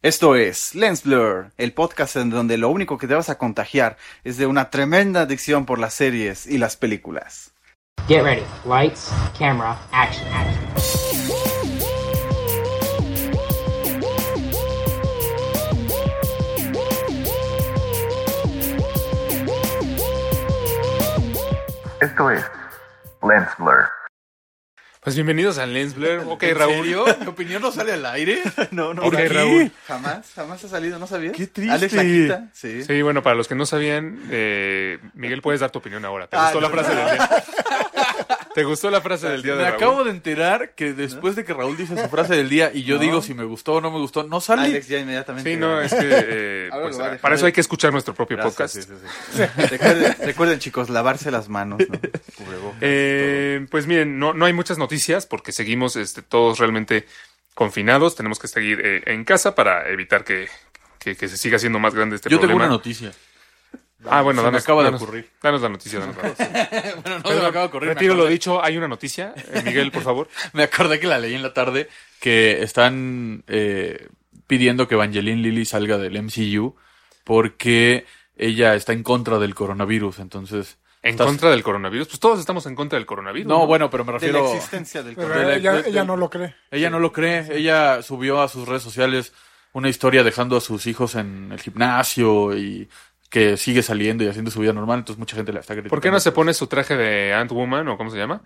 Esto es Lens Blur, el podcast en donde lo único que te vas a contagiar es de una tremenda adicción por las series y las películas. Get ready. Lights, camera, action, action. Esto es Lens Blur. Pues bienvenidos a Lens Blur. Ok, Raúl. ¿Mi opinión no sale al aire? No, no, Ok, ¿por qué? Raúl. Jamás, jamás ha salido, ¿no sabías? Qué triste. Alex Laquita, sí. Sí, bueno, para los que no sabían, eh, Miguel, puedes dar tu opinión ahora. ¿Te Ah, gustó la frase no. del día? ¿Te gustó la frase del día de Me Raúl? acabo de enterar que después de que Raúl dice su frase del día y yo No. digo si me gustó o no me gustó, no sale. Alex ya inmediatamente. Sí, no, es que eh, pues, para eso hay que escuchar nuestro propio Gracias, podcast. sí, sí, sí. recuerden, recuerden, chicos, lavarse las manos, ¿no? Eh, pues miren, no, no hay muchas noticias porque seguimos este, todos realmente confinados. Tenemos que seguir eh, en casa para evitar que, que- que se siga haciendo más grande este yo tengo problema. una noticia. Ah, bueno, Se me danos, acaba de danos- ocurrir. Danos la noticia. Danos la noticia. bueno, no se me acaba de ocurrir. Retiro lo dicho, hay una noticia. Eh, Miguel, por favor. Me acordé que la leí en la tarde que están eh, pidiendo que Evangeline Lilly salga del MCU porque ella está en contra del coronavirus, entonces... En estás- contra del coronavirus. Pues todos estamos en contra del coronavirus. No, bueno, pero me De la refiero... existencia del Pero De la- ella, de- ella de- no lo cree. Ella no lo cree. Ella subió a sus redes sociales una historia dejando a sus hijos en el gimnasio y que sigue saliendo y haciendo su vida normal. Entonces mucha gente la está criticando. ¿Por qué no se pone su traje de Ant-Woman o cómo se llama?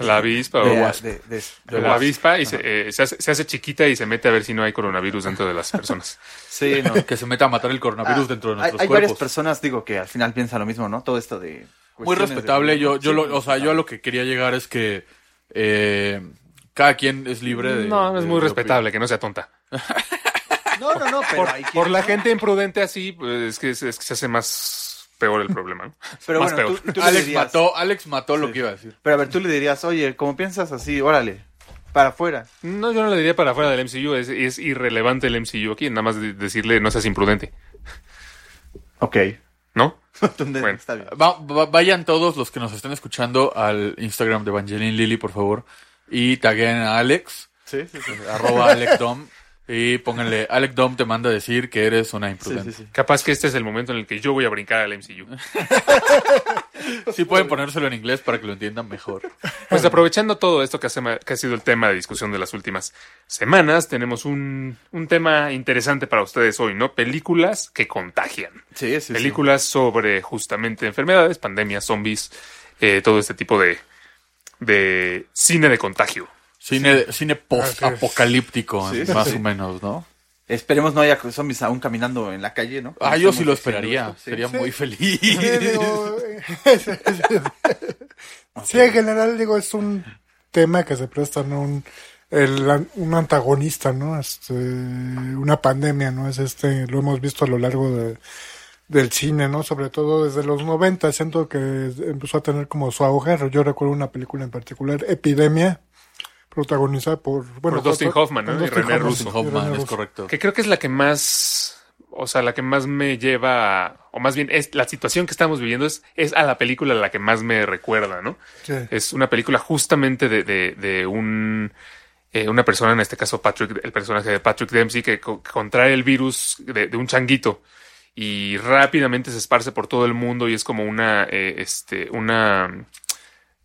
La avispa de, o de- de- de la avispa y se, eh, se hace, se hace chiquita y se mete a ver si no hay coronavirus dentro de las personas. Sí, no. Que se meta a matar el coronavirus Ah, dentro de hay, nuestros hay varias cuerpos. personas, digo, que al final piensan lo mismo, ¿no? Todo esto de... Muy respetable. de- Yo, yo Sí, lo, o sea, yo a lo que quería llegar es que eh, cada quien es libre de. No, no es de- muy de respetable que no sea tonta. No, no, no, pero hay Por quienes la gente imprudente así, pues es que, es, es que se hace más peor el problema. ¿no? Pero más bueno, peor. tú, tú Alex dirías- mató, Alex mató lo que iba a decir. Pero a ver, tú le dirías, oye, como piensas así, órale, para afuera. No, yo no le diría para afuera del MCU, es, es irrelevante el MCU aquí, nada más de- decirle no seas imprudente, Ok. ¿no? Bueno. Está bien. Va- va- vayan todos los que nos estén escuchando al Instagram de Evangeline Lily, por favor. Y taguen a Alex, Sí, sí, sí. arroba AlecDom. Y pónganle, Alec Dom te manda a decir que eres una imprudente. sí, sí. Capaz que este es el momento en el que yo voy a brincar al MCU. Sí pueden ponérselo en inglés para que lo entiendan mejor. Pues aprovechando todo esto que, hace- que ha sido el tema de discusión de las últimas semanas, tenemos un, un tema interesante para ustedes hoy, ¿no? Películas que contagian. Sí, sí, sí. Películas sobre justamente enfermedades, pandemias, zombies, eh, todo este tipo de, de cine de contagio. Cine, cine post-apocalíptico, Sí, sí, más sí. o menos, ¿no? Esperemos no haya zombies aún caminando en la calle, ¿no? Ah, yo sí lo esperaría. Sería Sí. muy feliz. Sí, digo, sí, en general, digo, es un tema que se presta, ¿no? Un, el, un antagonista, ¿no? Este, una pandemia, ¿no? Es este, lo hemos visto a lo largo de, del cine, ¿no? Sobre todo desde los 90, siento que empezó a tener como su auge. Yo recuerdo una película en particular, Epidemia, protagonizada por, bueno, Por Dustin Hoffman, ¿no? Y René Hoffman, Russo. y Hoffman, René es Russo. correcto. Que creo que es la que más, o sea, la que más me lleva, o más bien es la situación que estamos viviendo es, es a la película la que más me recuerda, ¿no? Sí. Es una película justamente de, de, de un eh, una persona, en este caso Patrick, el personaje de Patrick Dempsey, que co- contrae el virus de, de un changuito y rápidamente se esparce por todo el mundo y es como una, eh, este, una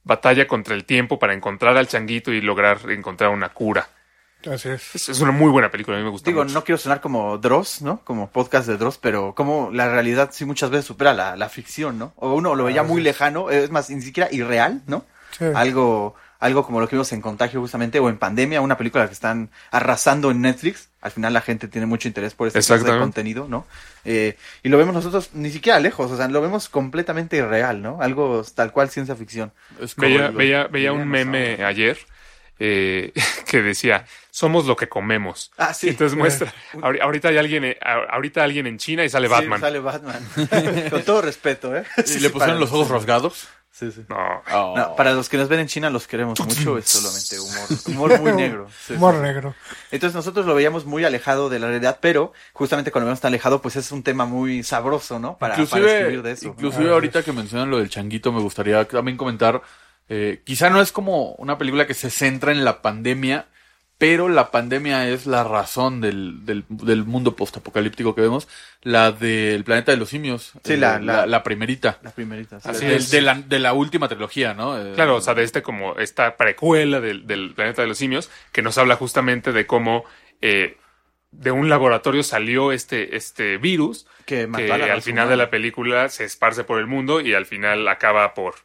batalla contra el tiempo para encontrar al changuito y lograr encontrar una cura. Así es. Es, es una muy buena película, a mí me gusta Digo, mucho. no quiero sonar como Dross, ¿no? Como podcast de Dross, pero como la realidad sí muchas veces supera la, la ficción, ¿no? O uno lo veía muy lejano, es más, ni siquiera irreal, ¿no? Sí. Algo, algo como lo que vimos en Contagio justamente, o en Pandemia, una película que están arrasando en Netflix. Al final la gente tiene mucho interés por este tipo de contenido, ¿no? Eh, y lo vemos nosotros ni siquiera lejos, o sea, lo vemos completamente irreal, ¿no? Algo tal cual ciencia ficción. Es Veía, veía, veía un meme ahora. ayer eh, que decía, somos lo que comemos. Ah, sí. Entonces muestra, ahori- ahorita hay alguien, eh, ahorita alguien en China y sale Sí, Batman. sale Batman. Con todo respeto, ¿eh? ¿Y le pusieron los ojos rasgados? Sí, sí. No, Oh. No, para los que nos ven en China los queremos mucho, es solamente humor, humor muy negro. Sí, Humor sí. negro. Entonces nosotros lo veíamos muy alejado de la realidad, pero justamente cuando lo vemos tan alejado, pues es un tema muy sabroso, ¿no? Para, escribir de eso. inclusive Ah, ahorita que mencionan lo del changuito, me gustaría también comentar, eh, quizá no es como una película que se centra en la pandemia, pero la pandemia es la razón del, del, del mundo postapocalíptico que vemos, la del planeta de los simios. Sí, eh, la- la, la- la primerita. La primerita. sí. Así de, es. de la, de la última trilogía, ¿no? Eh, Claro, o sea, de este como esta precuela del, del planeta de los simios, que nos habla justamente de cómo eh, de un laboratorio salió este, este virus Que mató que a la al final humana. de la película se esparce por el mundo y al final acaba por,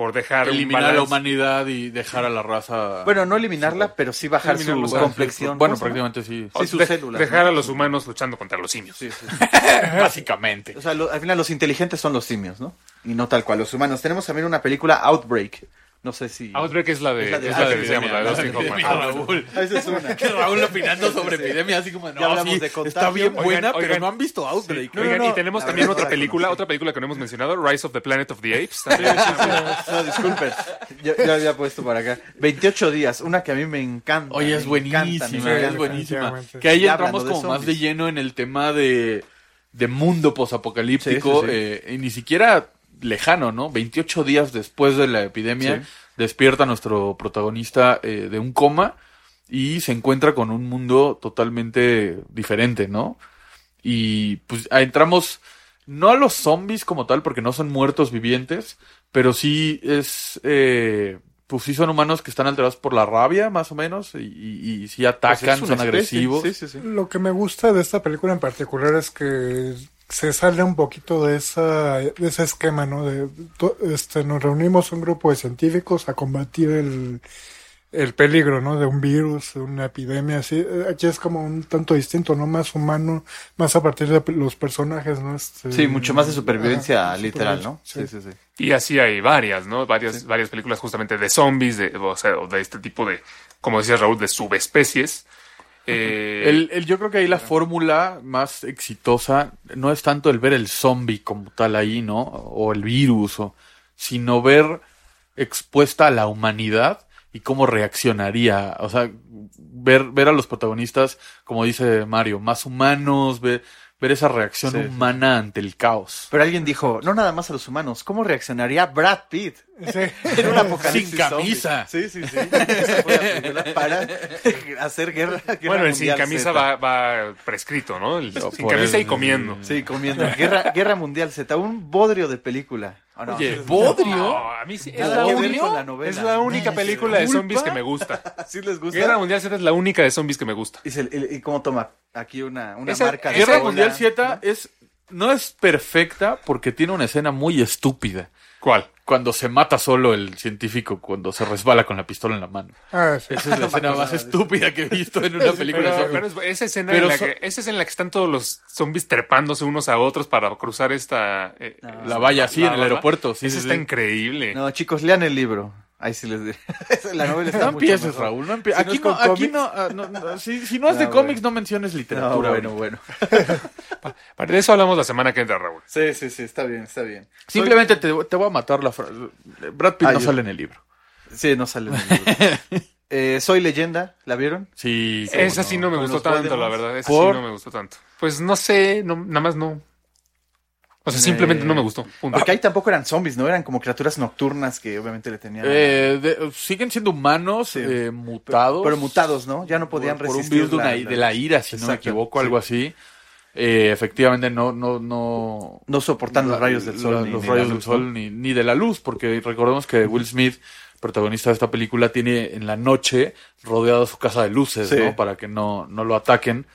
por dejar un eliminar a la humanidad y dejar a la raza. Bueno, no eliminarla, pero sí bajar Eliminarlo, su complexión. bueno, prácticamente sí. Sí, sus De- células, Dejar ¿no? a los humanos luchando contra los simios. Sí, sí. Básicamente. O sea, lo- al final los inteligentes son los simios, ¿no? Y no tal cual, los humanos. Tenemos también una película Outbreak. No sé si... Outbreak es la de, Es la de- es la de, ah, digamos, la de la Dustin epidemia, Hoffman. Ah, Raúl. Ah, esa es una. Que Raúl opinando sobre epidemia, así como, Ya no, hablamos sí, de está contagio. bien Oigan, buena, oigan. pero no han visto Outbreak. No, Oigan, no, y tenemos la también otra película, otra película que no hemos mencionado, Rise of the Planet of the Apes. también. No, disculpen. Yo, yo había puesto para acá. 28 días, una que a mí me encanta. Oye, es me encanta, me buenísima, es buenísima. Que ahí entramos como más de lleno en el tema de, de mundo posapocalíptico, Sí, sí, sí. eh, y ni siquiera lejano, ¿no? 28 días después de la epidemia, Sí. despierta nuestro protagonista eh, de un coma y se encuentra con un mundo totalmente diferente, ¿no? Y pues ah, entramos no a los zombies como tal, porque no son muertos vivientes, pero sí es, eh, pues sí son humanos que están alterados por la rabia, más o menos, y, y, y sí Pues atacan, son especie. agresivos. Sí, sí, sí. Lo que me gusta de esta película en particular es que se sale un poquito de esa de ese esquema, ¿no? De to- este nos reunimos un grupo de científicos a combatir el el peligro, ¿no? De un virus, de una epidemia, así. Eh, Aquí es como un tanto distinto, ¿no? Más humano, más a partir de los personajes, ¿no? Este, Sí, mucho más de supervivencia literal, ¿no? Sí, sí, sí. Y así hay varias, ¿no? Varias, varias películas justamente de zombies, de, o sea, o de este tipo de, como decía Raúl, de subespecies. Eh, El, el- yo creo que ahí la fórmula más exitosa no es tanto el ver el zombie como tal ahí, ¿no? O el virus, o, sino ver expuesta a la humanidad y cómo reaccionaría. O sea, ver, ver a los protagonistas, como dice Mario, más humanos, ver, ver esa reacción Sí, sí. humana ante el caos. Pero alguien dijo, no nada más a los humanos, ¿cómo reaccionaría Brad Pitt Sí. en un apocalipsis Sin camisa. zombie? Sí, sí, sí. Esa fue la película para hacer guerra. guerra bueno, el sin camisa va, va prescrito, ¿no? El sin camisa el- y comiendo. Sí, comiendo. Guerra, guerra Mundial Z, un bodrio de película. ¿O no? Oye, ¿bodrio? No, a mí sí. Es la, la novela. es la única película de zombies que me gusta. ¿Sí les gusta? Guerra Mundial Z es la única de zombies que me gusta. ¿Y, se- y- y cómo toma? Aquí una, una Esa- marca de Guerra Mundial Z ¿no? es, no es perfecta porque tiene una escena muy estúpida. ¿Cuál? Cuando se mata solo el científico, cuando se resbala con la pistola en la mano. Ah, sí. Esa es la escena más estúpida que he visto en una película de Pero, zombies. pero es- esa escena Pero en la so- que, esa es en la que están todos los zombies trepándose unos a otros para cruzar esta eh, La valla así la en el aeropuerto. Sí, Esa sí, está sí. increíble. No, chicos, lean el libro. Ahí sí les diré. la novela está No mucho empieces, mejor. Raúl. No empie- Si no aquí no, aquí cómics. no, ah, no, no, si, si no es de No, cómics, bueno. no menciones No, literatura. bueno, güey. bueno. Para de eso hablamos la semana que entra, Raúl. Sí, sí, sí, está bien, está bien. Simplemente te, te voy a matar la frase. Brad Pitt Ah, no yo- sale en el libro. Sí, no sale en el libro. Eh, Soy leyenda, ¿la vieron? Sí. Esa sí no me gustó tanto, la verdad. Esa ¿Por? sí no me gustó tanto. Pues no sé, no, nada más no. O sea, simplemente Eh, no me gustó. Punto. Porque ahí tampoco eran zombies, ¿no? Eran como criaturas nocturnas que obviamente le tenían... Eh, de- siguen siendo humanos Sí. eh, mutados. pero mutados, ¿no? Ya no podían por, por un resistir virus de, una- la- de la ira, si no me equivoco, sí. algo así. Eh, efectivamente, no, no, no. No soportan los rayos del sol. la- ni- los ni rayos del luz, sol ¿no? ni, ni de la luz, porque recordemos que Will Smith, protagonista de esta película, tiene en la noche rodeado su casa de luces, Sí. ¿no? Para que no, no lo ataquen.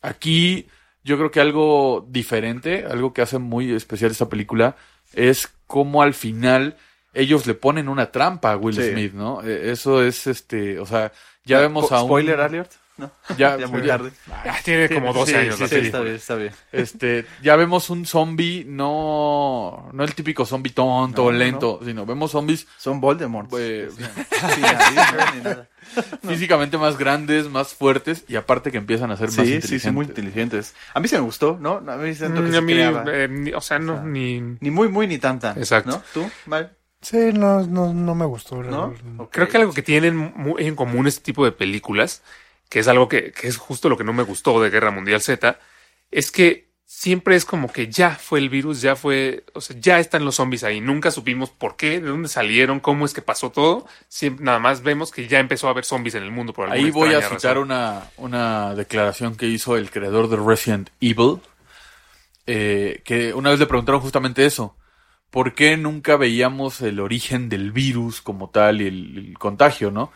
Aquí, yo creo que algo diferente, algo que hace muy especial esta película, es cómo al final ellos le ponen una trampa a Will Sí. Smith, ¿no? Eh, Eso es este, o sea, ya vemos a un. Spoiler alert, ¿no? Ya, Ya muy ya- tarde. Ah, tiene como 12 Sí, años sí, la sí, película. está bien, está bien. Este, ya vemos un zombie, no, no el típico zombie tonto No, lento, sino vemos zombies Son Voldemort. Pues- nada. físicamente más grandes, más fuertes y aparte que empiezan a ser más sí, inteligentes. sí, muy inteligentes. A mí se me gustó, ¿no? A mí siento que Mm, se a mí, eh, ni- o sea, no, O sea, ni... Ni muy, muy, ni tanta. Exacto. ¿No? ¿Tú? Mal, Sí, no, no, no me gustó. ¿no? Creo que algo que tienen en común este tipo de películas, que es algo que, que es justo lo que no me gustó de Guerra Mundial Z, es que siempre es como que ya fue el virus, ya fue, o sea, ya están los zombies ahí. Nunca supimos por qué, de dónde salieron, cómo es que pasó todo. Siempre, nada más vemos que ya empezó a haber zombies en el mundo por Ahí voy a citar razón. una, una declaración que hizo el creador de Resident Evil, eh, que una vez le preguntaron justamente eso. ¿Por qué nunca veíamos el origen del virus como tal y el, el contagio, no?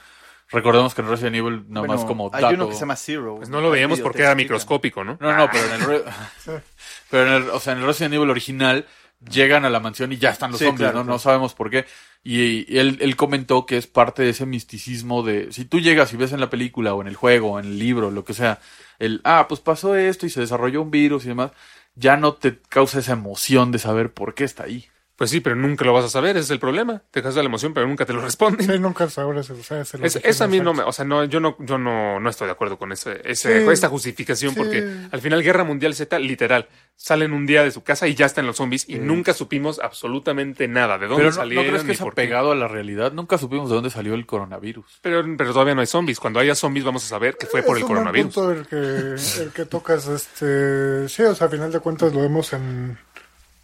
Recordemos que en Resident Evil, nada Bueno, más como hay dato... uno que se llama Zero. Pues no lo veíamos porque era microscópico, ¿no? No, no, pero en el, re- pero en el, o sea, en el Resident Evil original llegan a la mansión y ya están los Sí, zombies, claro, ¿no? claro. No sabemos por qué. Y, y él, él comentó que es parte de ese misticismo de, si tú llegas y ves en la película o en el juego, o en el libro, lo que sea, el, ah, pues pasó esto y se desarrolló un virus y demás, ya no te causa esa emoción de saber por qué está ahí. Pues sí, pero nunca lo vas a saber, ese es el problema. Te causa la emoción, pero nunca te lo responden. Sí, nunca sabrás. O sea, es el Es- eso a mí no me, o sea, no, yo no, yo no, no estoy de acuerdo con ese, ese- Sí. esta justificación Sí. porque al final Guerra Mundial Z, literal, salen un día de su casa y ya están los zombies y nunca supimos absolutamente nada de dónde Pero no, ¿no salieron crees que ni es por qué. apegado a la realidad? Nunca supimos de dónde salió el coronavirus. Pero, pero todavía no hay zombies. Cuando haya zombies vamos a saber que fue por el un coronavirus. punto el que, el que tocas, este, sí, o sea, a final de cuentas lo vemos en,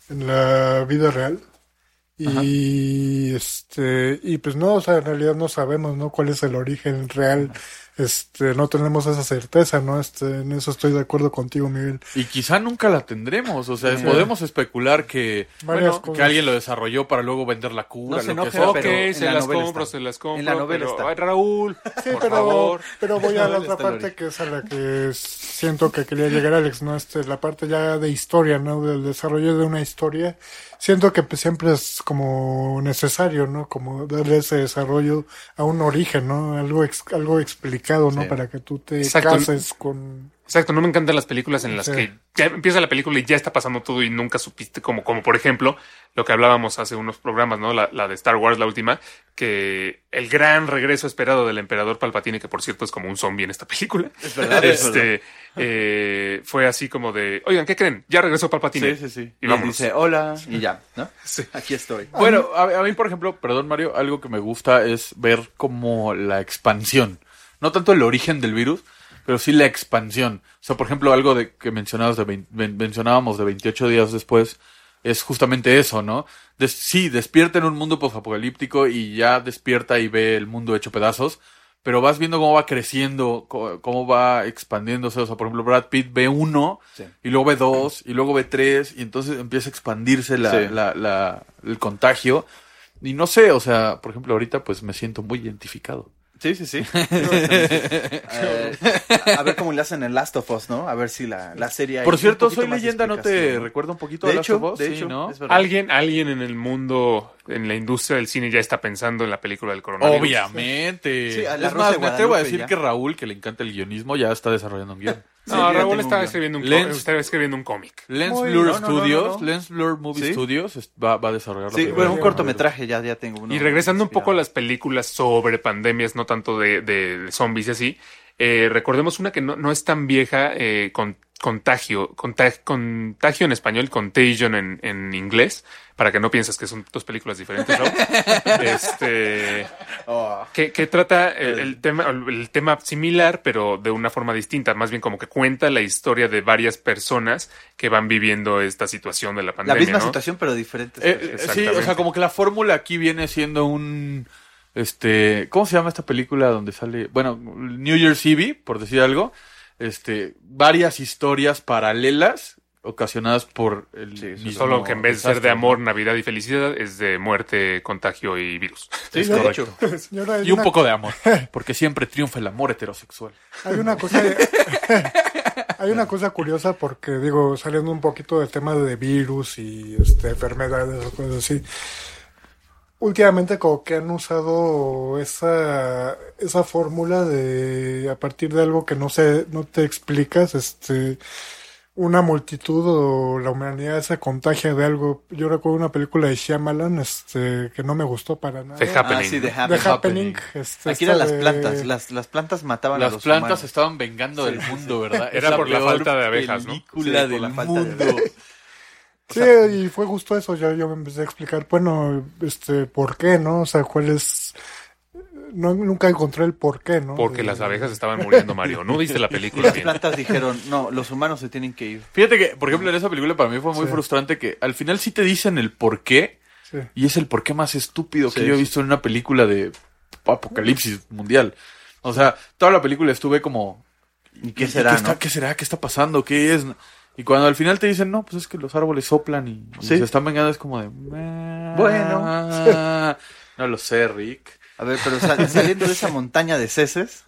en la vida real. Y este, y pues no, o sea, en realidad no sabemos, ¿no? Cuál es el origen real. Este, no tenemos esa certeza, ¿no? Este, en eso estoy de acuerdo contigo, Miguel. Y quizá nunca la tendremos, o sea, Sí. podemos especular que, bueno, que alguien lo desarrolló para luego vender la cura, No se lo que enoje, sea. Ok, pero en se la las compro, está. se las compro. En la novela pero, está. ay, Raúl, Sí, por pero, favor. pero voy a la otra parte que es a la que siento que quería llegar Alex, ¿no? Este, la parte ya de historia, ¿no? Del desarrollo de una historia. Siento que pues, siempre es como necesario, ¿no? Como darle ese desarrollo a un origen, ¿no? Algo, ex- algo explicado, ¿no? Sí. Para que tú te Exacto. cases con... Exacto, no me encantan las películas en las Sí. que ya empieza la película y ya está pasando todo y nunca supiste, como, como por ejemplo lo que hablábamos hace unos programas, ¿no? La, la de Star Wars, la última, que el gran regreso esperado del emperador Palpatine, que por cierto es como un zombie en esta película, Es verdad, es este, eh, fue así como de, oigan, ¿qué creen? Ya regresó Palpatine. Sí, sí, sí. Y Y dice hola y ya, ¿no? Sí. Aquí estoy. Bueno, a, a mí, por ejemplo, perdón Mario, algo que me gusta es ver como la expansión. No tanto el origen del virus, pero sí la expansión. O sea, por ejemplo, algo de que mencionabas de vein- ven- mencionábamos de 28 días después es justamente eso, ¿no? Des- sí, despierta en un mundo posapocalíptico y ya despierta y ve el mundo hecho pedazos, pero vas viendo cómo va creciendo, cómo va expandiéndose. O sea, por ejemplo, Brad Pitt ve uno, Sí. y luego ve dos, y luego ve tres, y entonces empieza a expandirse la, Sí. la, la- el contagio. Y no sé, o sea, por ejemplo, ahorita pues me siento muy identificado. Sí, sí, sí. Eh, a ver cómo le hacen en Last of Us, ¿no? A ver si la, la serie. Por cierto, Soy Leyenda, ¿no te recuerda un poquito De a Last hecho, of Us? de Sí, hecho. Alguien, alguien en el mundo, en la industria del cine ya está pensando en la película del coronavirus. Obviamente. Sí, es más, me atrevo a decir ya. que Raúl, que le encanta el guionismo, ya está desarrollando un guion. No, Sí, Raúl estaba un- escribiendo un, Lens- estaba escribiendo un cómic. Lens Muy- Blur no, no, no, Studios, no, no. Lens Blur Movie ¿Sí? Studios va, va a desarrollar la Sí, bueno, un cortometraje ya, ya tengo uno. Y regresando un poco a las películas sobre pandemias, no tanto de, de zombies y así, eh, recordemos una que no, no es tan vieja, eh, con contagio, contag- contagio en español, contagion en, en inglés, para que no pienses que son dos películas diferentes, ¿no? este, Oh, que, que trata el, el tema, el tema similar, pero de una forma distinta, más bien como que cuenta la historia de varias personas que van viviendo esta situación de la la pandemia, misma ¿no? situación, pero diferente. Eh, eh, sí, o Exactamente. sea, como que la fórmula aquí viene siendo un este, ¿cómo se llama esta película donde sale, bueno, New Year's Eve, por decir algo, este, varias historias paralelas ocasionadas por el Sí, sí, mismo Solo que en vez de ser de amor. Navidad y felicidad, es de muerte, contagio y virus. Sí, Es de correcto. hecho. Señora, hay Y un poco de amor, porque siempre triunfa el amor heterosexual. Hay una cosa, hay una cosa curiosa porque digo, saliendo un poquito del tema de virus y este, enfermedades o cosas así. Últimamente como que han usado esa, esa fórmula de a partir de algo que no se, no te explicas, este, una multitud o la humanidad se contagia de algo. Yo recuerdo una película de Shyamalan, este, que no me gustó para nada. The Ah, Happening. sí, de The Happening. Happening. este, Aquí eran las de- plantas. Las, las plantas mataban a Las los plantas humanos. estaban vengando del mundo, ¿verdad? Era por la falta de abejas, ¿no? película Sí, por del la falta de abejas. Sí, y fue justo eso, yo, yo me empecé a explicar, bueno, este, ¿por qué, no? O sea, ¿cuál es no, nunca encontré el por qué, ¿no? Porque las abejas estaban muriendo, Mario. ¿No viste la Y película las bien? plantas dijeron, no, los humanos se tienen que ir. Fíjate que, por ejemplo, en esa película para mí fue muy Sí. frustrante que al final sí te dicen el por qué Sí. y es el por qué más estúpido que Sí, yo he visto en una película de apocalipsis mundial. O sea, toda la película estuve como... ¿Y qué será, ¿Qué, está, será? ¿Qué está pasando? ¿Qué es? Y cuando al final te dicen, no, pues es que los árboles soplan y, y se están vengando, es como de... Bueno. no lo sé, Rick. A ver, pero sal- saliendo de esa montaña de ceces,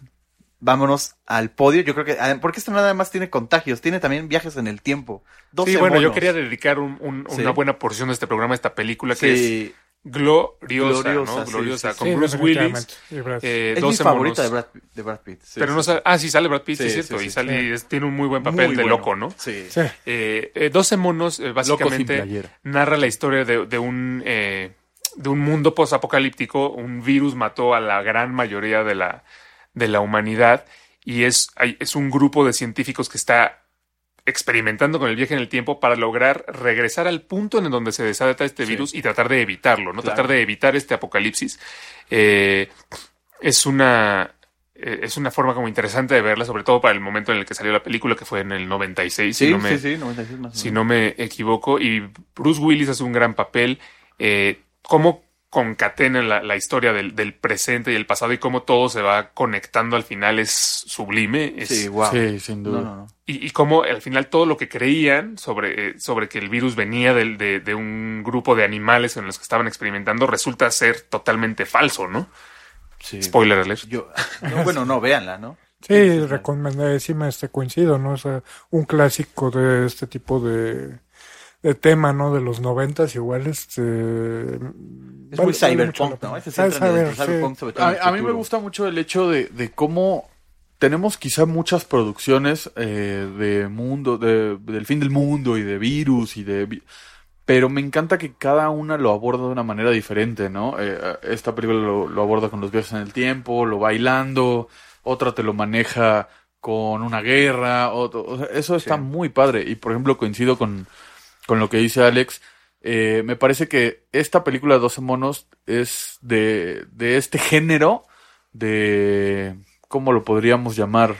vámonos al podio. Yo creo que, porque esto nada más tiene contagios, tiene también viajes en el tiempo. 12 Sí, bueno, yo quería dedicar un- un- Sí. una buena porción de este programa a esta película que es gloriosa, Gloriosa, ¿no? sí, Gloriosa, sí, con Sí, Bruce. Willis. Y Brad- eh, es mi 12 favorita de. Brad, de Brad Pitt. sí, Pero sí, no sí. sa- Ah, sí, sale Brad Pitt, es cierto. sí, y sale, es- tiene un muy buen papel Muy de bueno. loco, ¿no? Sí. Eh, eh, 12 monos, eh, básicamente, narra la historia de, de un, eh, de un mundo posapocalíptico. Un virus mató a la gran mayoría de la, de la humanidad y es, hay- es un grupo de científicos que está experimentando con el viaje en el tiempo para lograr regresar al punto en donde se desata este Sí. virus y tratar de evitarlo, ¿no? Claro. Tratar de evitar este apocalipsis. Eh, es una eh, es una forma como interesante de verla, sobre todo para el momento en el que salió la película, que fue en el 96, Sí, si no me, sí, sí, 96 más o si no me equivoco. Y Bruce Willis hace un gran papel. Eh, cómo concatena la, la historia del, del presente y el pasado y cómo todo se va conectando al final es sublime. Es, Sí, wow. Sí, sin duda. No, no, no. y, y cómo al final todo lo que creían sobre, eh, sobre que el virus venía de, de un grupo de animales en los que estaban experimentando resulta ser totalmente falso, ¿no? Sí. Spoiler alert. Yo, no, bueno, no, véanla, ¿no? Sí, recomendadísima este coincido, ¿no? O sea, un clásico de este tipo de, de tema, ¿no? De los noventas, igual, este... Es muy cyberpunk, ¿no? Saber, de cyberpunk, sí. sobre todo A, a mí me gusta mucho el hecho de, de cómo tenemos quizá muchas producciones eh, de mundo, de- del fin del mundo y de virus y de... Pero me encanta que cada una lo aborda de una manera diferente, ¿no? Eh, esta película lo, lo aborda con los viajes en el tiempo, lo bailando, otra te lo maneja con una guerra, otro- o sea, eso está Sí. muy padre. Y por ejemplo coincido con, con lo que dice Alex. Eh, me parece que esta película de 12 monos es de, de este género de... ¿Cómo lo podríamos llamar?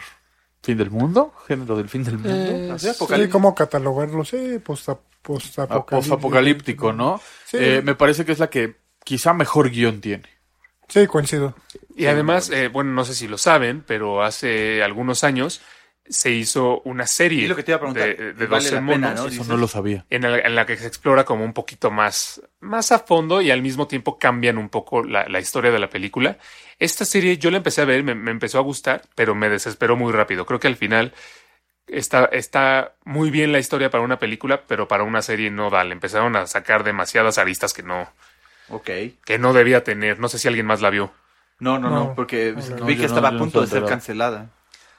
¿Fin del mundo? ¿Género del fin del mundo? Así, Sí. ¿cómo catalogarlo? Sí, posta- postapocalíptico. Post-apocalíptico, ¿no? Sí. Eh, me parece que es la que quizá mejor guion tiene. Sí, coincido. Y además, eh, bueno, no sé si lo saben, pero hace algunos años se hizo una serie lo que te iba a preguntar, de, de ¿vale 12 la pena, monos no? Eso no lo sabía. en, la, en la que se explora como un poquito más, más a fondo y al mismo tiempo cambian un poco la, la historia de la película. Esta serie yo la empecé a ver, me, me empezó a gustar, pero me desesperó muy rápido. Creo que al final está, está muy bien la historia para una película, pero para una serie no da. Le empezaron a sacar demasiadas aristas que no, Ok. que no debía tener. No sé si alguien más la vio. No, no, no, No, porque no, vi que estaba a no punto de ser cancelada.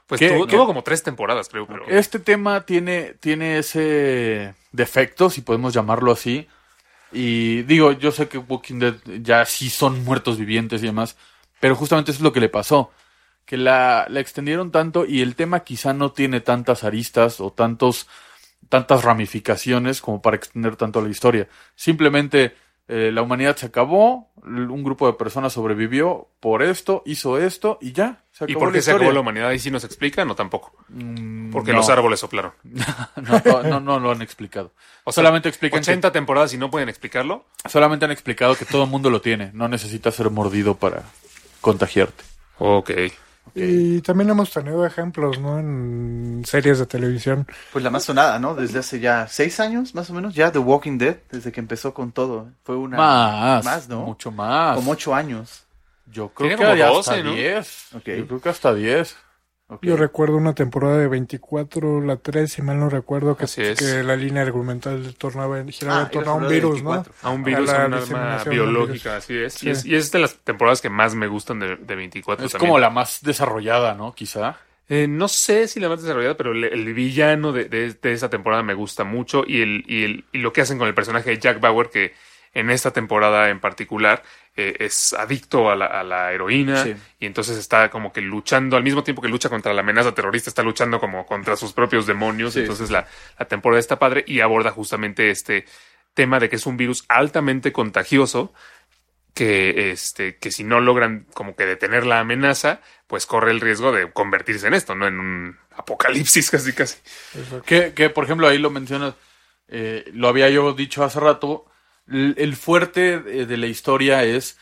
Pues ¿Qué- tuvo, tuvo como tres temporadas, creo. Pero, Este tema tiene, tiene ese defecto, si podemos llamarlo así. Y digo, yo sé que Walking Dead ya sí son muertos vivientes y demás, pero justamente eso es lo que le pasó. Que la, la extendieron tanto y el tema quizá no tiene tantas aristas o tantos, tantas ramificaciones como para extender tanto la historia. Simplemente eh, la humanidad se acabó, un grupo de personas sobrevivió por esto, hizo esto y ya. Se ¿Y acabó por la qué se acabó la humanidad? ¿Y si nos explican o tampoco? Mm, Porque no. los árboles soplaron. No, no, lo han explicado. O solamente explican 80 temporadas y no pueden explicarlo. solamente han explicado que todo el mundo lo tiene. No necesitas ser mordido para contagiarte. Ok. Y también hemos tenido ejemplos, ¿no? En series de televisión. Pues la más sonada, ¿no? Desde hace ya seis años, más o menos, ya The Walking Dead, desde que empezó con todo. Fue una... Más, Más, ¿no? Mucho más. Como ocho años. Yo creo Tiene que como 12, hasta ¿no? 10. Ok. Yo creo que hasta 10. Yo recuerdo una temporada de 24, la 3, si mal no recuerdo, que, Así es. que la línea argumental tornaba, giraba Ah, en torno a un virus, ¿no? 24. A un virus, A un arma biológica, así es. Sí. Y es. Y es de las temporadas que más me gustan de, de 24 Es también. como la más desarrollada, ¿no? Quizá. Eh, no sé si la más desarrollada, pero el, el villano de, de- de esa temporada me gusta mucho y, el, y, el, y lo que hacen con el personaje de Jack Bauer, que en esta temporada en particular eh, es adicto a la, a la heroína Sí. y entonces está como que luchando, al mismo tiempo que lucha contra la amenaza terrorista, está luchando como contra sus propios demonios. Sí, entonces sí, La, la temporada está padre y aborda justamente este tema de que es un virus altamente contagioso que, este, que si no logran como que detener la amenaza, pues corre el riesgo de convertirse en esto, ¿no? En un apocalipsis casi casi. Que, que, por ejemplo, ahí lo mencionas, eh, lo había yo dicho hace rato, el, fuerte de, de la historia es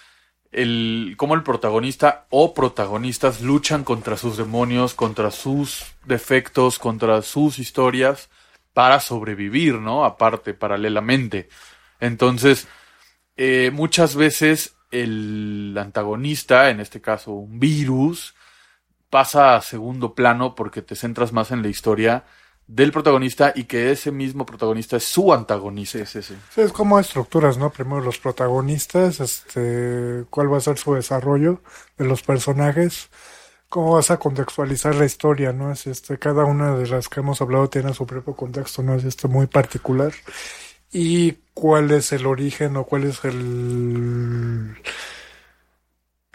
el cómo el protagonista o protagonistas luchan contra sus demonios, contra sus defectos, contra sus historias para sobrevivir, ¿no? Aparte, paralelamente. Entonces, eh, muchas veces el antagonista, en este caso un virus, pasa a segundo plano porque te centras más en la historia del protagonista y que ese mismo protagonista es su antagonista. Sí, sí. Sí, es como estructuras, ¿no? Primero los protagonistas, este, cuál va a ser su desarrollo de los personajes, cómo vas a contextualizar la historia, ¿no? Es este, cada una de las que hemos hablado tiene su propio contexto, ¿no? Es este muy particular. Y cuál es el origen o cuál es el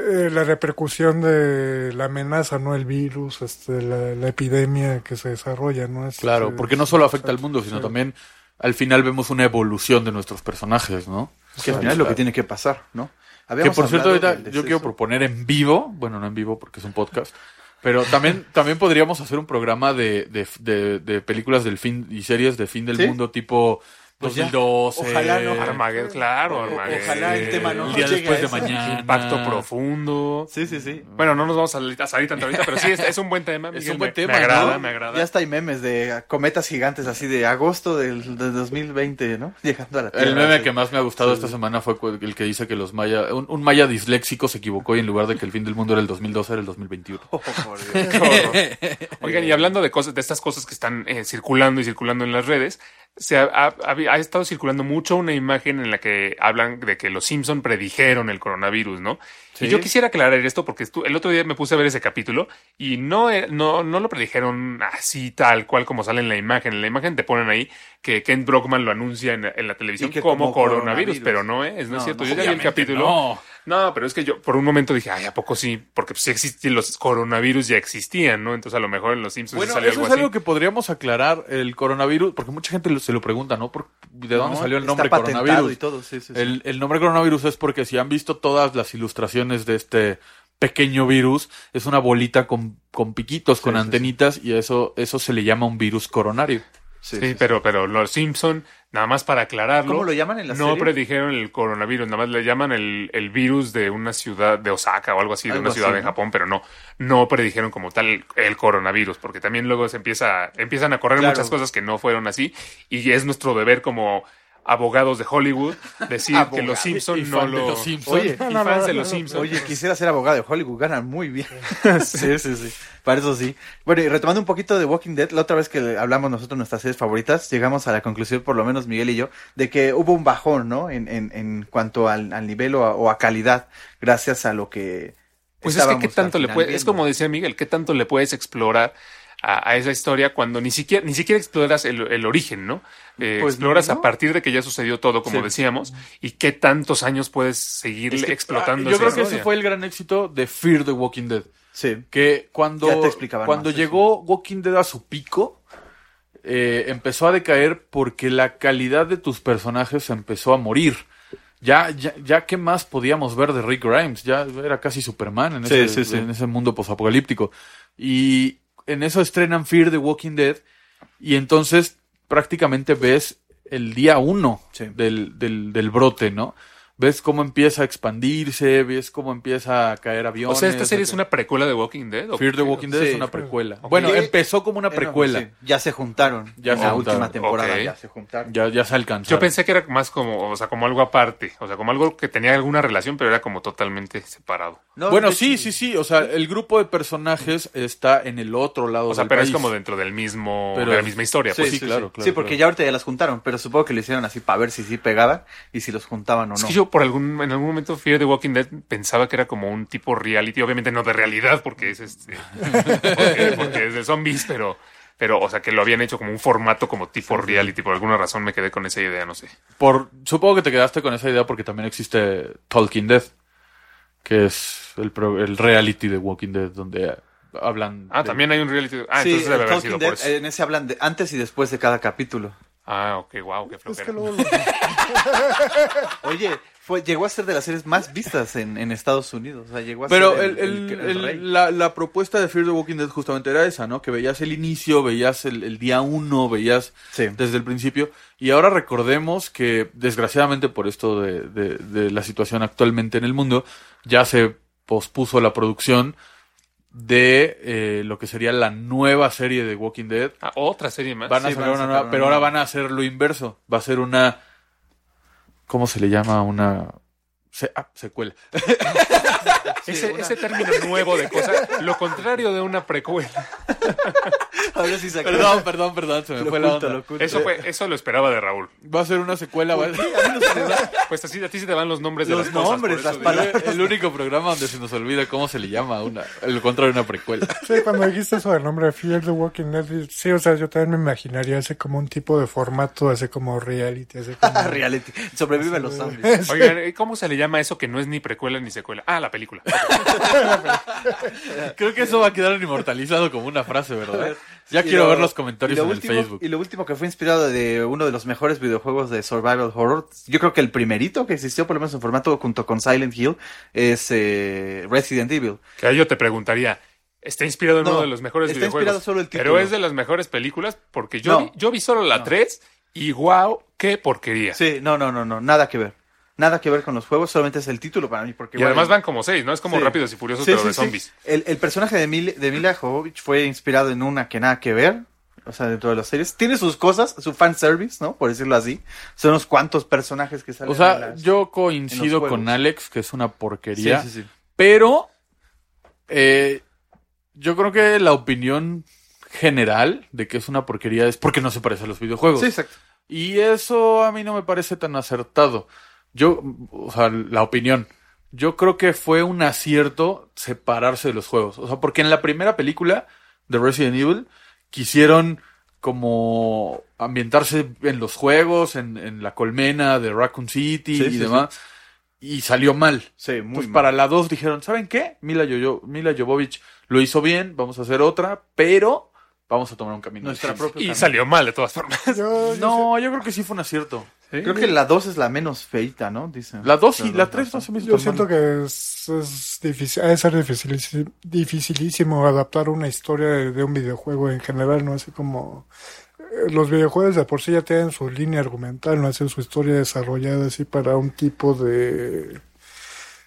eh, la repercusión de la amenaza, ¿no? El virus, este, la, la epidemia que se desarrolla, ¿no? Es, Claro, eh, porque no solo afecta al mundo, sí. sino también al final vemos una evolución de nuestros personajes, ¿no? Es que al final es lo que tiene que pasar, ¿no? Que por cierto, ahorita yo quiero proponer en vivo, bueno, no en vivo porque es un podcast, pero también, también podríamos hacer un programa de, de, de, de películas del fin y series de fin del ¿Sí? mundo tipo Pues ya. 2012. Ojalá no. Armageddon, claro, Armageddon. ojalá el tema no El día llegue después a de mañana. Impacto profundo. Sí, sí, sí. Bueno, no nos vamos a salir, tanto ahorita, pero sí, es, es un buen tema. Es Miguel, un buen tema, Me agrada, ¿no? me agrada. Ya hasta hay memes de cometas gigantes así de agosto del, del 2020, ¿no? Llegando a la Tierra. El meme que más me ha gustado esta semana fue el que dice que los maya, un, un maya disléxico se equivocó y en lugar de que el fin del mundo era el 2012 era el 2021. Oh, por Dios. Oigan, y hablando de cosas, de estas cosas que están eh, circulando y circulando en las redes, se ha, ha- ha- ha estado circulando mucho una imagen en la que hablan de que los Simpson predijeron el coronavirus, ¿no? Sí. Y yo quisiera aclarar esto porque el otro día me puse a ver ese capítulo y no, eh, no, no lo predijeron así tal cual como sale en la imagen. En la imagen te ponen ahí que Ken Brockman lo anuncia en, en la televisión como, como coronavirus, coronavirus. pero no es, no, es cierto. no, yo ya vi el capítulo. no. No, pero es que yo por un momento dije, ay, ¿a poco sí? Porque pues, sí existían, los coronavirus ya existían, ¿no? Entonces a lo mejor en los Simpsons Bueno, salió eso algo es así. algo que podríamos aclarar, el coronavirus, porque mucha gente se lo pregunta, ¿no? Por- ¿De dónde salió el nombre coronavirus? y todo, sí, sí, sí. El, el nombre coronavirus es porque si han visto todas las ilustraciones de este pequeño virus, es una bolita con, con piquitos, con sí, sí. antenitas, y eso, eso se le llama un virus coronario. Sí, Sí, sí, sí. pero, pero los Simpson, nada más para aclararlo. ¿Cómo lo llaman en la No serie? predijeron el coronavirus, nada más le llaman el, el virus de una ciudad de Osaka o algo así, de una ciudad así, en ¿no? Japón, pero no, no predijeron como tal el, el coronavirus, porque también luego se empieza, empiezan a correr Claro. muchas cosas que no fueron así, y es nuestro deber como abogados de Hollywood decir que los Simpson Y no lo los Simpson. Oye, y fans de los Simpson Oye, quisiera ser abogado de Hollywood, ganan muy bien. sí, sí, sí. Para eso sí. Bueno, y retomando un poquito de Walking Dead, la otra vez que hablamos nosotros de nuestras series favoritas, llegamos a la conclusión, por lo menos Miguel y yo, de que hubo un bajón, ¿no? En, en, en cuanto al, al nivel o a, o a calidad, gracias a lo que. Pues es que qué tanto le puedes, es como decía Miguel, qué tanto le puedes explorar a, a esa historia cuando ni siquiera, ni siquiera exploras el, el origen, ¿no? Eh, Pues, exploras ¿no? a partir de que ya sucedió todo, como Sí. decíamos, y qué tantos años puedes seguir Es que, explotando Yo esa creo que historia. ese fue el gran éxito de Fear the Walking Dead. Sí. Que cuando, Ya te explicaban cuando más, sí, llegó Walking Dead a su pico, eh, empezó a decaer porque la calidad de tus personajes empezó a morir. Ya, ya, ya qué más podíamos ver de Rick Grimes, ya era casi Superman en, Sí, ese, sí, sí. en ese mundo posapocalíptico. Y en eso estrenan Fear the Walking Dead y entonces prácticamente ves el día uno Sí. del, del, del brote, ¿no? Ves cómo empieza a expandirse, ves cómo empieza a caer O aviones. sea, ¿esta serie es una precuela de Walking Dead? ¿o Fear the? Walking Dead Sí. es una precuela. Bueno, empezó como una Eh, no, precuela. sí, Ya se juntaron. Ya en se la juntaron. última temporada ya se juntaron. Ya, ya se alcanzó. Yo pensé que era más como, o sea, como algo aparte, o sea, como algo que tenía alguna relación, pero era como totalmente separado. No, Bueno, sí, sí, sí. O sea, el grupo de personajes está en el otro lado O sea, del pero es como dentro del mismo, Pero- de la misma historia. Sí, pues. sí, sí, claro, sí. claro, Sí, porque claro. ya ahorita ya las juntaron, pero supongo que lo hicieron así para ver si sí pegaban y si los juntaban o Es no. que yo por algún, en algún momento Fear the Walking Dead pensaba que era como un tipo reality, obviamente no de realidad porque es este, porque, porque es de zombies, pero, pero, o sea, que lo habían hecho como un formato como tipo reality, por alguna razón me quedé con esa idea, no sé. Por, supongo que te quedaste con esa idea porque también existe Talking Dead, que es el, pro- el reality de Walking Dead donde hablan. Ah, de- también hay un reality. Ah, sí, entonces debe haber sido Dead, por eso. en ese hablan de antes y después de cada capítulo. Ah, ok, wow, qué Es flojera. que luego lo- Oye, fue, llegó a ser de las series más vistas en, en Estados Unidos. O sea, llegó a Pero ser el, el- el- el el- rey. la, la propuesta de Fear the Walking Dead justamente era esa, ¿no? Que veías el inicio, veías el, el día uno, veías Sí. desde el principio. Y ahora recordemos que, desgraciadamente por esto de, de- de la situación actualmente en el mundo, ya se pospuso la producción de eh, lo que sería la nueva serie de Walking Dead. Ah, otra serie más. Van a Sí, sacar van a una sacar nueva, una pero ahora van a hacer lo inverso. Va a ser una. ¿Cómo se le llama? Una. Se- ah, secuela. ese, ese término nuevo de cosa, lo contrario de una precuela. Ahora sí se Perdón, perdón, perdón, se me Lo fue la onda. lo. Eso fue, eso lo esperaba de Raúl. Va a ser una secuela. va- Pues así a ti se te van los nombres de Los las cosas, nombres, las palabras. El único programa donde se nos olvida cómo se le llama a una, el contrario de una precuela. Sí, cuando dijiste eso del nombre de Fear the Walking Dead, sí, o sea, yo también me imaginaría ese como un tipo de formato, así como reality, así como... Reality. Sobreviven los zombies. Oigan, ¿y ¿cómo se le llama eso que no es ni precuela ni secuela? Ah, la película. Creo que eso va a quedar inmortalizado como una frase, ¿verdad? Ya Y quiero lo- ver los comentarios lo en último, el Facebook. Y lo último que fue inspirado de uno de los mejores videojuegos de survival horror, yo creo que el primerito que existió, por lo menos en formato junto con Silent Hill, es eh, Resident Evil. Que ahí yo te preguntaría, ¿está inspirado en No, uno de los mejores está videojuegos? inspirado solo el título. Pero es de las mejores películas porque yo, No. vi, yo vi solo la No. 3 y wow, qué porquería. Sí, no, no, no, no, nada que ver. Nada que ver con los juegos, solamente es el título para mí. Porque y además van como seis, ¿no? Es como Sí. Rápidos y Furiosos, Sí, pero sí, de sí. zombies. El, el personaje de, Mil- de Mila Jovovich fue inspirado en una que nada que ver. O sea, dentro de las series. Tiene sus cosas, su fanservice, ¿no? Por decirlo así. Son unos cuantos personajes que salen O sea, las- yo coincido con. Alex que es una porquería. Sí, sí, sí. Pero eh, yo creo que la opinión general de que es una porquería es porque no se parece a los videojuegos. Sí, exacto. Y eso a mí no me parece tan acertado. Yo, o sea, la opinión. Yo creo que fue un acierto separarse de los juegos. O sea, porque en la primera película de Resident Evil quisieron como ambientarse en los juegos, en, en la colmena de Raccoon City Sí, y sí, demás. Y salió mal. Sí, muy Entonces, mal. para la 2 dijeron, ¿saben qué? Mila, Yoyo- Mila Jovovich lo hizo bien, vamos a hacer otra, pero vamos a tomar un camino. Nuestra distinto". propia Y camino. salió mal de todas formas. Yo- yo No, yo creo que sí fue un acierto. Creo que la 2 es la menos feita, ¿no? Dicen. La 2 y la no 3 no se me hizo Yo siento mal. que es, es difícil, ha de ser dificilísimo, dificilísimo adaptar una historia de, de un videojuego en general, ¿no? Así como eh, los videojuegos de por sí ya tienen su línea argumental, ¿no? Hacen su historia desarrollada así para un tipo de,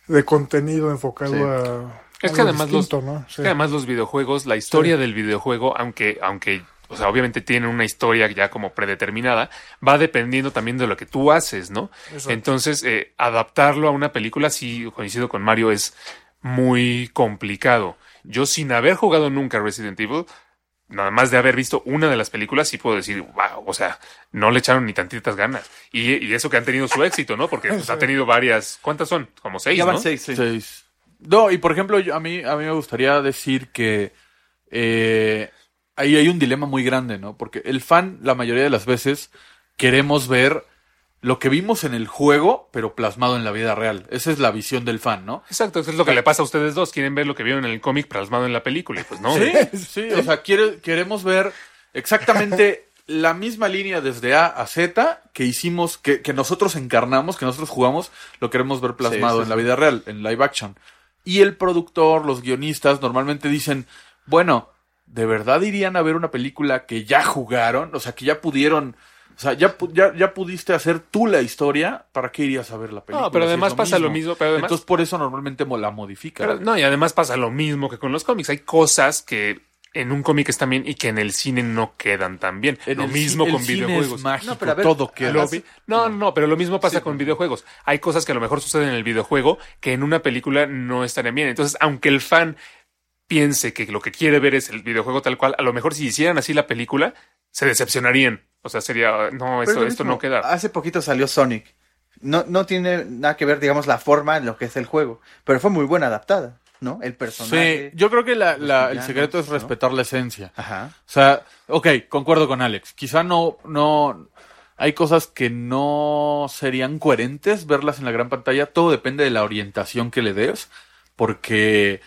de contenido enfocado Sí. a... Es que además los- ¿no? Es que además los videojuegos, la historia Sí. del videojuego, aunque, aunque, o sea, obviamente tienen una historia ya como predeterminada, va dependiendo también de lo que tú haces, ¿no? Exacto. Entonces, eh, adaptarlo a una película, sí, coincido con Mario, es muy complicado. Yo sin haber jugado nunca Resident Evil, nada más de haber visto una de las películas, sí puedo decir, wow, o sea, no le echaron ni tantitas ganas. Y, y eso que han tenido su éxito, ¿no? Porque pues, ha tenido varias, ¿cuántas son? Como seis, Ya van ¿no? 6, sí. Seis. No, y por ejemplo, yo- a mí, a mí me gustaría decir que eh, ahí hay un dilema muy grande, ¿no? Porque el fan, la mayoría de las veces, queremos ver lo que vimos en el juego, pero plasmado en la vida real. Esa es la visión del fan, ¿no? Exacto, eso es lo que le pasa a ustedes dos. Quieren ver lo que vieron en el cómic plasmado en la película. Pues no. Sí, sí, o sea, quiere- queremos ver exactamente la misma línea desde A a Z que hicimos, que, que nosotros encarnamos, que nosotros jugamos, lo queremos ver plasmado Sí, sí, en la vida real, en live action. Y el productor, los guionistas, normalmente dicen, bueno, ¿de verdad irían a ver una película que ya jugaron? O sea, que ya pudieron... O sea, ya, ya, ya pudiste hacer tú la historia, ¿para qué irías a ver la película? No, pero si además pasa lo mismo, pero además- Entonces por eso normalmente la modifican. Pero, no, y además pasa lo mismo que con los cómics. Hay cosas que en un cómic están bien y que en el cine no quedan tan bien. En lo el mismo con cine videojuegos. Es mágico, No, pero a ver, todo queda. Lo vi- No, no, pero lo mismo pasa Sí, con videojuegos. Hay cosas que a lo mejor suceden en el videojuego que en una película no estarían bien. Entonces, aunque el fan piense que lo que quiere ver es el videojuego tal cual, a lo mejor si hicieran así la película, se decepcionarían. O sea, sería, no, esto, esto no queda. Hace poquito salió Sonic. No, no tiene nada que ver, digamos, la forma en lo que es el juego. Pero fue muy buena adaptada, ¿no? El personaje. Sí, yo creo que la- los la- el secreto es ¿no? respetar la esencia. Ajá. O sea, ok, concuerdo con Alex. Quizá no, no, hay cosas que no serían coherentes verlas en la gran pantalla. Todo depende de la orientación que le des, porque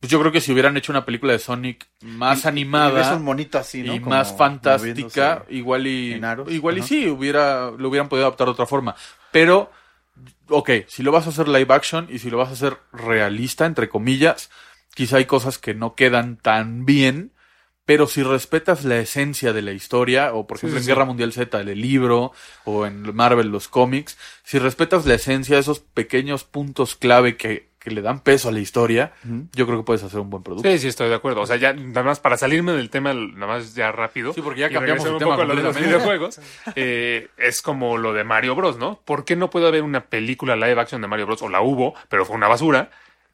Pues yo creo que si hubieran hecho una película de Sonic más Y- y animada un monito así, ¿no? y Como más fantástica, igual y igual y sí, hubiera lo hubieran podido adaptar de otra forma. Pero ok, si lo vas a hacer live action y si lo vas a hacer realista entre comillas, quizá hay cosas que no quedan tan bien. Pero si respetas la esencia de la historia, o por ejemplo en Guerra Mundial Z, el libro, o en Marvel los cómics, si respetas la esencia, esos pequeños puntos clave que, que le dan peso a la historia, yo creo que puedes hacer un buen producto. Sí, sí, estoy de acuerdo. O sea, ya nada más para salirme del tema, nada más ya rápido. Sí, porque ya cambiamos el un tema poco a lo de los videojuegos. eh, es como lo de Mario Bros, ¿no? ¿Por qué no puede haber una película live action de Mario Bros? O la hubo, pero fue una basura.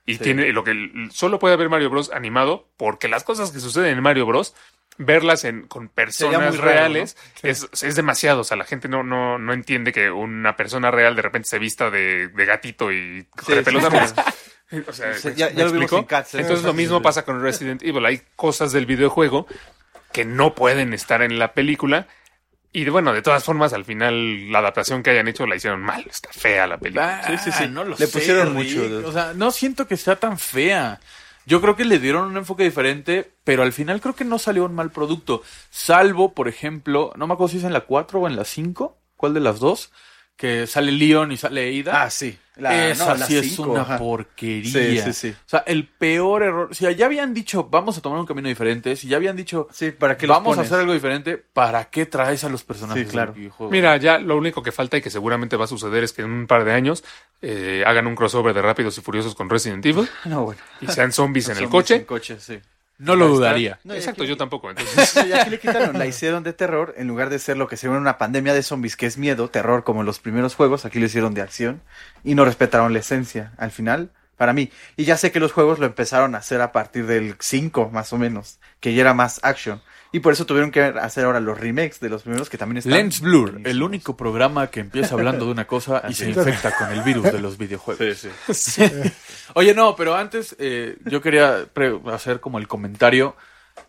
Y tiene lo que solo puede haber Mario Bros animado porque las cosas que suceden en Mario Bros verlas en, con personas raro, reales es, es demasiado. O sea, la gente no, no, no entiende que una persona real de repente se vista de, de gatito y Sí, trepe los sí. O sea, Sí, ¿me ya- ya lo vimos explico? en Cats, ¿eh? Entonces lo mismo pasa con Resident Evil. Hay cosas del videojuego que no pueden estar en la película. Y de- bueno, de todas formas, al final la adaptación que hayan hecho la hicieron mal. Está fea la película. Ah, Sí, sí, sí. No lo Le sé, pusieron Rick. mucho de- O sea, no siento que sea tan fea. Yo creo que le dieron un enfoque diferente, pero al final creo que no salió un mal producto. Salvo, por ejemplo, no me acuerdo si es en la 4 o en la 5, ¿cuál de las dos? Que sale Leon y sale Ada. Ah, sí. La- Esa no, la sí es una ajá. porquería. Sí, sí, sí. O sea, el peor error. Si ya habían dicho, vamos a tomar un camino diferente, si ya habían dicho, Sí, ¿para qué vamos a hacer algo diferente, ¿para qué traes a los personajes Sí, claro. Mira, ya lo único que falta y que seguramente va a suceder es que en un par de años eh, hagan un crossover de Rápidos y Furiosos con Resident Evil No, bueno. y sean zombies en el Zombies coche. En coche, sí. No lo dudaría. No, Exacto, aquí- yo tampoco. Entonces, Y aquí le quitaron, la hicieron de terror, en lugar de ser lo que se ve en una pandemia de zombies, que es miedo, terror, como en los primeros juegos, aquí lo hicieron de acción, y no respetaron la esencia, al final, para mí. Y ya sé que los juegos lo empezaron a hacer a partir del 5, más o menos, que ya era más action. Y por eso tuvieron que hacer ahora los remakes de los primeros, que también están... Lens Blur, el único programa que empieza hablando de una cosa y se infecta con el virus de los videojuegos. Sí, sí. Oye, no, pero antes eh, yo quería pre- hacer como el comentario.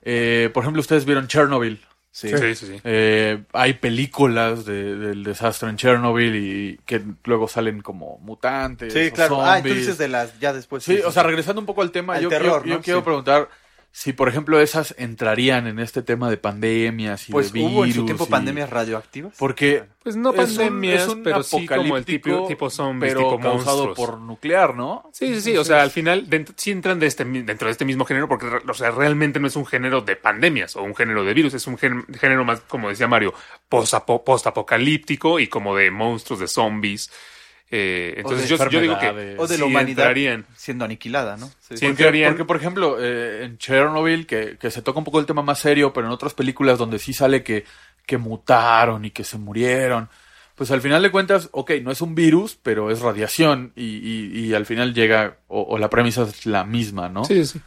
Eh, por ejemplo, ustedes vieron Chernobyl. Sí. sí, sí, sí. Eh, hay películas de- del desastre en Chernobyl y que luego salen como mutantes. Sí, o claro. Ah, entonces de las, ya después. Sí, o sea, regresando un poco al tema, Al yo, terror, yo- yo ¿no? quiero Sí. preguntar si, por ejemplo, esas entrarían en este tema de pandemias y Pues de hubo en su virus tiempo y- pandemias radioactivas. Porque Pues no es un- pandemias, es un pero sí como el tipo, tipo zombies, pero tipo causado monstruos. por nuclear, ¿no? Sí, sí, sí. O sea, al final dentro, sí entran de este, dentro de este mismo género porque o sea, realmente no es un género de pandemias o un género de virus. Es un gen- género más, como decía Mario, post-apo- post-apocalíptico y como de monstruos, de zombies. Eh, entonces yo, yo digo que. O de la humanidad entrarían. siendo aniquilada, ¿no? Sí. Sí. Porque, entrarían- porque, por ejemplo, eh, en Chernobyl, que, que se toca un poco el tema más serio, pero en otras películas donde sí sale que, que mutaron y que se murieron, pues al final de cuentas, ok, no es un virus, pero es radiación y, y, y al final llega, o, o la premisa es la misma, ¿no? Sí, sí.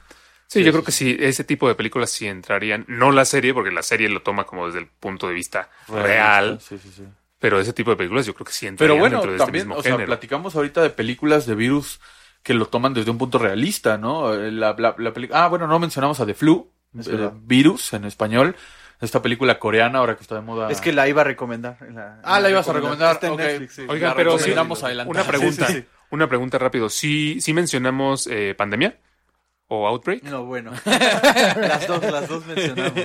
Sí, yo creo que sí, ese tipo de películas sí entrarían. No la serie, porque la serie lo toma como desde el punto de vista real. Sí, sí, sí. Pero ese tipo de películas yo creo que sí Pero bueno, dentro de también, este mismo o sea, género. platicamos ahorita de películas de virus que lo toman desde un punto realista, ¿no? Eh, La, la, la peli- ah, bueno, no mencionamos a The Flu, eh. Virus en español, esta película coreana ahora que está de moda. Es que la iba a recomendar. en la- Ah, la ibas a recomendar. Está en ok. Netflix, sí. Oigan, La pero sí, recomendamos adelantada. una pregunta, Sí, sí, sí. una pregunta rápido. ¿Sí, sí mencionamos eh, pandemia o outbreak? No, bueno. las dos, las dos mencionamos.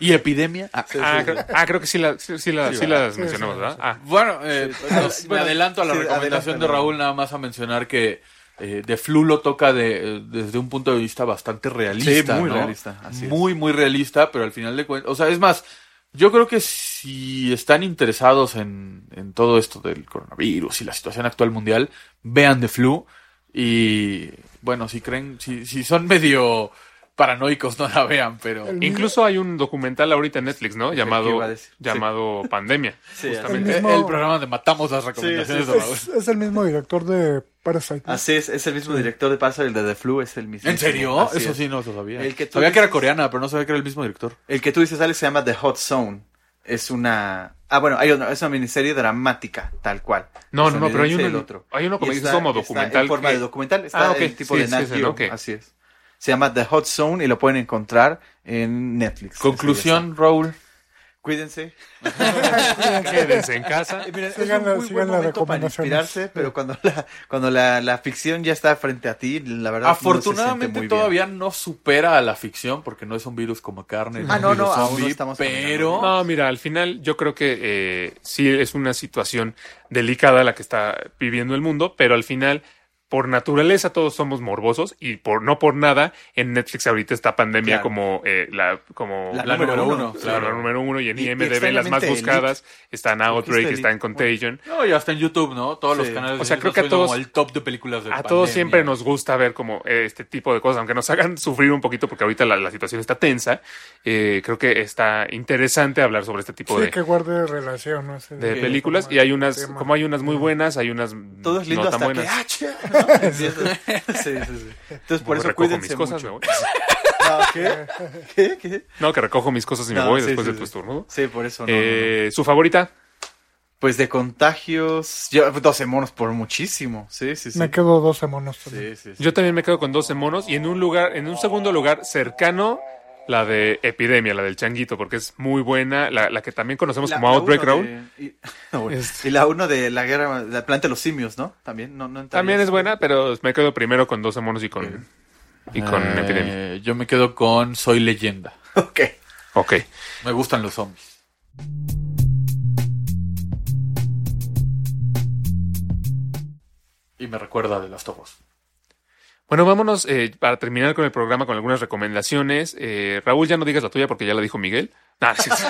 ¿Y epidemia? Ah, Ah, creo, ah, creo que sí, la- sí, sí la- Sí, sí las mencionamos, ¿verdad? Ah, Bueno, eh, Ah, me bueno, adelanto a la sí, recomendación de Raúl nada más a mencionar que eh, The Flu lo toca de, desde un punto de vista bastante realista. Sí, muy ¿no? realista, así es. muy, muy realista, pero al final de cuentas, o sea, es más, yo creo que si están interesados en, en todo esto del coronavirus y la situación actual mundial, vean The Flu y bueno, si creen, si, si son medio paranoicos, no la vean, pero... El- incluso hay un documental ahorita en Netflix, ¿no? ¿qué Llamado, llamado Pandemia. Sí, justamente. El Eh, mismo- El programa donde matamos las recomendaciones Sí, de. Es, es el mismo director de Parasite. ¿no? Así es, es el mismo director de Parasite, el de The Flu, es el mismo. ¿En serio? Así Eso es. sí no lo sabía. El que tú sabía que era coreana, pero no sabía que era el mismo director. El que tú dices, Alex, se llama The Hot Zone. Es una... Ah, bueno, hay una, es una miniserie dramática, tal cual. No, no, no, pero hay uno, el otro. hay uno como está- como está documental. en forma que- de documental. Está Ah, ok, el tipo sí, de sí, Nat ese, Geo, ¿no? Ok. Así es. Se llama The Hot Zone y lo pueden encontrar en Netflix. Conclusión, Raúl. Cuídense. Quédense en casa. Eh, Sigan es la- un muy sigan buen momento para inspirarse, pero cuando la, cuando la, la ficción ya está frente a ti, la verdad no Afortunadamente bien. todavía no supera a la ficción porque no es un virus como carne, Ah, no, no, aún no zombie, estamos pero No, mira, al final yo creo que eh, sí es una situación delicada la que está viviendo el mundo, pero al final, por naturaleza, todos somos morbosos y por no por nada, en Netflix ahorita está pandemia Claro. como eh, la como La la número número uno, uno, la número uno y en Y- y IMDB las más buscadas están Outbreak, Elite. está en Contagion. No, y hasta en YouTube, ¿no? Todos los canales O sea, de creo que a como todos- el top de películas de A todos siempre nos gusta ver como eh, este tipo de cosas, aunque nos hagan sufrir un poquito porque ahorita la, la situación está tensa. eh, creo que está interesante hablar sobre este tipo Sí, de, que guarde relación, ¿no? Ese- de películas y hay unas, tema. como hay unas muy buenas, hay unas Todo es lindo no tan hasta buenas. ¡ah! ¿No? Sí, eso- sí, sí, sí. Entonces por eso cuídense mis cosas, mucho. me voy. No, ¿qué? ¿Qué? ¿Qué? No, que recojo mis cosas y me No, voy sí, después sí, de tu sí. estornudo. Sí, por eso no, no, no. Eh, ¿Su favorita? Pues de contagios, yo 12 monos por muchísimo. Sí, sí, sí. Me quedo 12 monos también. Sí, sí, sí. Yo también me quedo con 12 monos y en un lugar, en un segundo lugar cercano, la de Epidemia, la del Changuito, porque es muy buena, la, la que también conocemos La- como la Outbreak Y, no, bueno. Este. Y la uno de la guerra, la planta de los simios, ¿no? También, no, no También es buena, pero me quedo primero con 12 monos y con, y con Eh, Epidemia. Yo me quedo con Soy Leyenda. Ok. Ok. Me gustan los zombies. Y me recuerda de las tobos. Bueno, vámonos eh, para terminar con el programa con algunas recomendaciones. Eh, Raúl, ya no digas la tuya porque ya la dijo Miguel. Nah, sí, sí.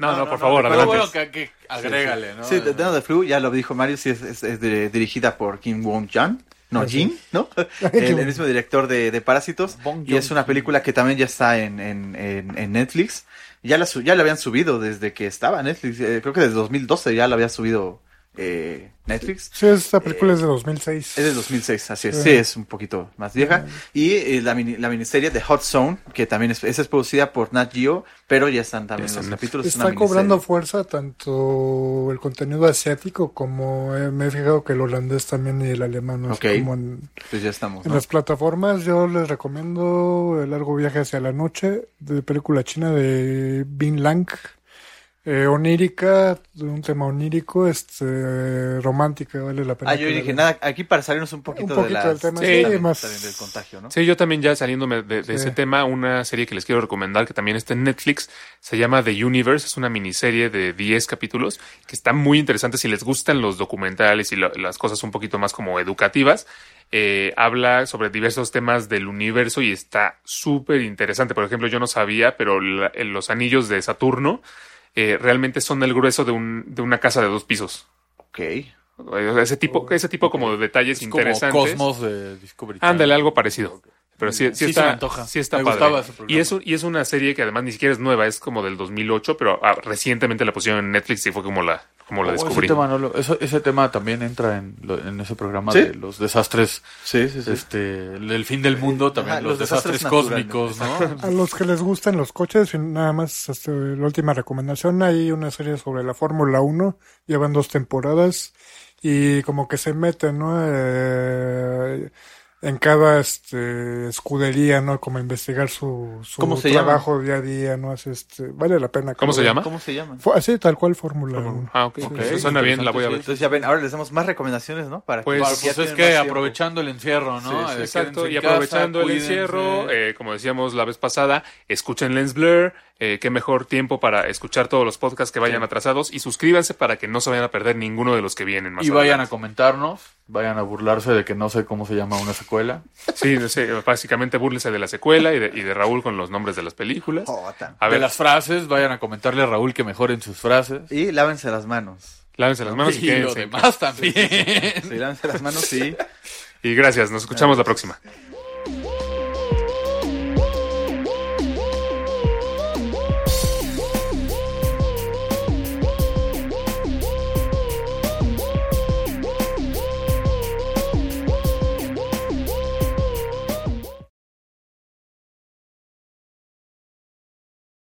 No, no, por favor, pero adelante. bueno, que, que agrégale, ¿no? Sí, The Flu, ya lo dijo Mario, sí, es, es- es de- dirigida por Kim Won-jan. No, Jin, ¿no? el, el mismo director de, de Parásitos. Bong Y es una película que también ya está en, en, en, en Netflix. Ya la, su- ya la habían subido desde que estaba en Netflix. eh, creo que desde 2012 ya la había subido eh, Netflix. Sí, esta película es de 2006. Es del 2006, así es. Sí. Sí, es un poquito más vieja. Y eh, la, mini- la miniserie de Hot Zone, que también es, esa es producida por Nat Geo, pero ya están también los capítulos. es Está cobrando miniserie. fuerza tanto el contenido asiático como eh, me he fijado que el holandés también y el alemán, ¿no? Así Ok. como en, Pues ya estamos. en ¿no? las plataformas. Yo les recomiendo El largo viaje hacia la noche, de película china de Bin Lang. Eh, onírica, un tema onírico, este, romántica, vale la pena. Ah, yo dije, nada, aquí para salirnos un poquito, Un poquito de las- del tema, sí, también, más- también del contagio, ¿no? Sí, yo también ya saliéndome de, de Sí. ese tema, una serie que les quiero recomendar que también está en Netflix, se llama The Universe, es una miniserie de 10 capítulos que está muy interesante si les gustan los documentales y lo- las cosas un poquito más como educativas. Eh, habla sobre diversos temas del universo y está súper interesante. Por ejemplo, yo no sabía, pero la- en los anillos de Saturno eh, realmente son el grueso de, un, de una casa de dos pisos. Ok. Ese tipo, ese tipo como de detalles Es como interesantes. Cosmos de Discovery. Ándale, algo parecido. Pero sí, sí, Sí se está, me antoja. sí está Me padre. gustaba ese programa. y, es, y es una serie que además ni siquiera es nueva, es como del 2008, pero ah, recientemente la pusieron en Netflix y fue como la, como la Oh, descubrí. Ese tema, no lo- eso- ese tema también entra en, lo- en ese programa ¿Sí? de los desastres, Sí, sí, sí. este, el, el fin del mundo, también Ajá, los, los desastres, desastres cósmicos, ¿no? A los que les gustan los coches, nada más este, la última recomendación, hay una serie sobre la Fórmula 1, llevan dos temporadas y como que se meten, ¿no? Eh, en cada este, escudería, ¿no? Como investigar su, su ¿Cómo se trabajo día a día, ¿no? Es, este, vale la pena. ¿Cómo se llama? ¿Cómo se llama? Así, tal cual Fórmula 1. Ah, ok. Eso suena bien, la voy a ver. Entonces ya ven, ahora les damos más recomendaciones, ¿no? Para Pues, que- Pues, ya es que aprovechando el encierro, ¿no? Sí, sí, Eh, Exacto, y casa, aprovechando el cuídense. encierro, eh, como decíamos la vez pasada, escuchen Lens Blur, eh, qué mejor tiempo para escuchar todos los podcasts que vayan atrasados y suscríbanse para que no se vayan a perder ninguno de los que vienen más y vayan a comentarnos, vayan a burlarse de que no sé cómo se llama una secuela. Sí, sí, básicamente búrlense de la secuela y de, y de Raúl con los nombres de las películas. Jota. A de ver, las frases, vayan a comentarle a Raúl que mejoren sus frases. Y lávense las manos. lávense las manos y, y lo quédense. demás también. Sí, lávense las manos, sí. Y gracias, nos escuchamos la próxima.